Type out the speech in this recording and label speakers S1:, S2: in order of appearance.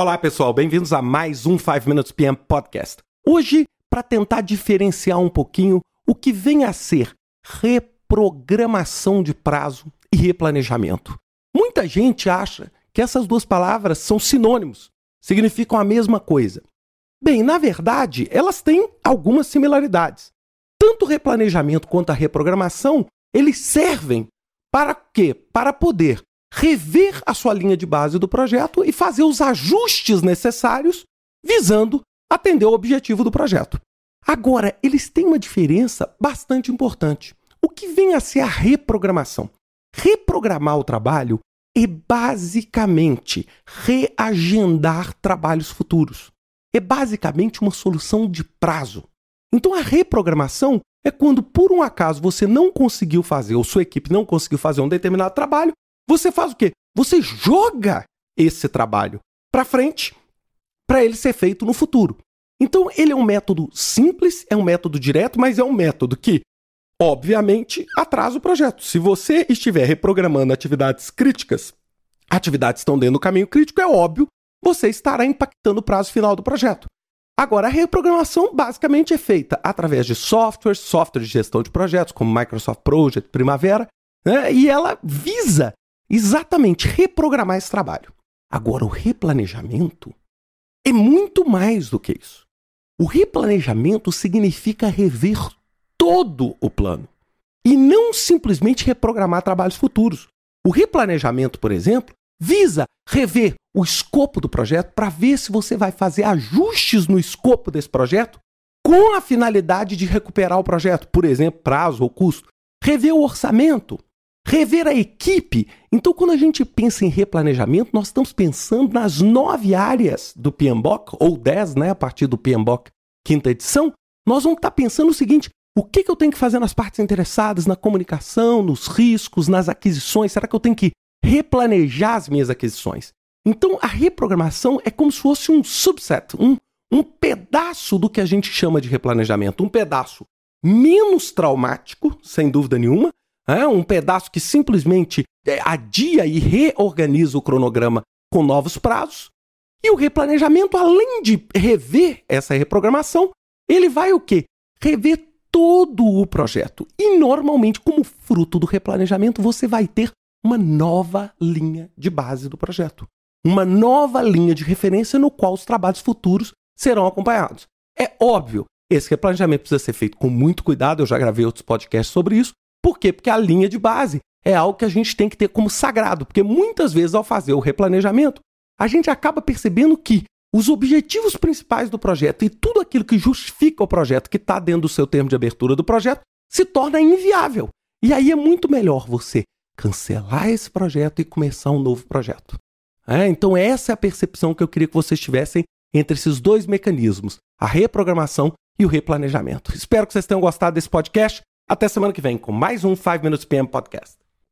S1: Olá, pessoal, bem-vindos a mais um 5 Minutes PM Podcast. Hoje, para tentar diferenciar um pouquinho o que vem a ser reprogramação de prazo e replanejamento. Muita gente acha que essas duas palavras são sinônimos, significam a mesma coisa. Bem, na verdade, elas têm algumas similaridades. Tanto o replanejamento quanto a reprogramação, eles servem para quê? Para poder rever a sua linha de base do projeto e fazer os ajustes necessários visando atender o objetivo do projeto. Agora, eles têm uma diferença bastante importante. O que vem a ser a reprogramação? Reprogramar o trabalho é basicamente reagendar trabalhos futuros. É basicamente uma solução de prazo. Então, a reprogramação é quando, por um acaso, você não conseguiu fazer, ou sua equipe não conseguiu fazer um determinado trabalho, você faz o quê? Você joga esse trabalho para frente para ele ser feito no futuro. Então, ele é um método simples, é um método direto, mas é um método que, obviamente, atrasa o projeto. Se você estiver reprogramando atividades críticas, atividades estão dentro do caminho crítico, é óbvio, você estará impactando o prazo final do projeto. Agora, a reprogramação basicamente é feita através de softwares, softwares de gestão de projetos, como Microsoft Project, Primavera, né? e ela visa exatamente reprogramar esse trabalho. Agora, o replanejamento é muito mais do que isso. O replanejamento significa rever todo o plano e não simplesmente reprogramar trabalhos futuros. O replanejamento, por exemplo, visa rever o escopo do projeto para ver se você vai fazer ajustes no escopo desse projeto com a finalidade de recuperar o projeto, por exemplo, prazo ou custo. Rever o orçamento, rever a equipe. Então, quando a gente pensa em replanejamento, nós estamos pensando nas nove áreas do PMBOK, ou dez, né, a partir do PMBOK quinta edição. Nós vamos estar pensando o seguinte: o que, que eu tenho que fazer nas partes interessadas, na comunicação, nos riscos, nas aquisições? Será que eu tenho que replanejar as minhas aquisições? Então, a reprogramação é como se fosse um subset, um, um pedaço do que a gente chama de replanejamento, um pedaço menos traumático, sem dúvida nenhuma, é um pedaço que simplesmente é, adia e reorganiza o cronograma com novos prazos. E o replanejamento, além de rever essa reprogramação, ele vai o quê? Rever todo o projeto. E normalmente, como fruto do replanejamento, você vai ter uma nova linha de base do projeto. Uma nova linha de referência no qual os trabalhos futuros serão acompanhados. É óbvio, esse replanejamento precisa ser feito com muito cuidado, eu já gravei outros podcasts sobre isso, por quê? Porque a linha de base é algo que a gente tem que ter como sagrado, porque muitas vezes ao fazer o replanejamento, a gente acaba percebendo que os objetivos principais do projeto e tudo aquilo que justifica o projeto, que está dentro do seu termo de abertura do projeto, se torna inviável. E aí é muito melhor você cancelar esse projeto e começar um novo projeto. É, então, essa é a percepção que eu queria que vocês tivessem entre esses dois mecanismos, a reprogramação e o replanejamento. Espero que vocês tenham gostado desse podcast. Até semana que vem com mais um 5 Minutes PM Podcast.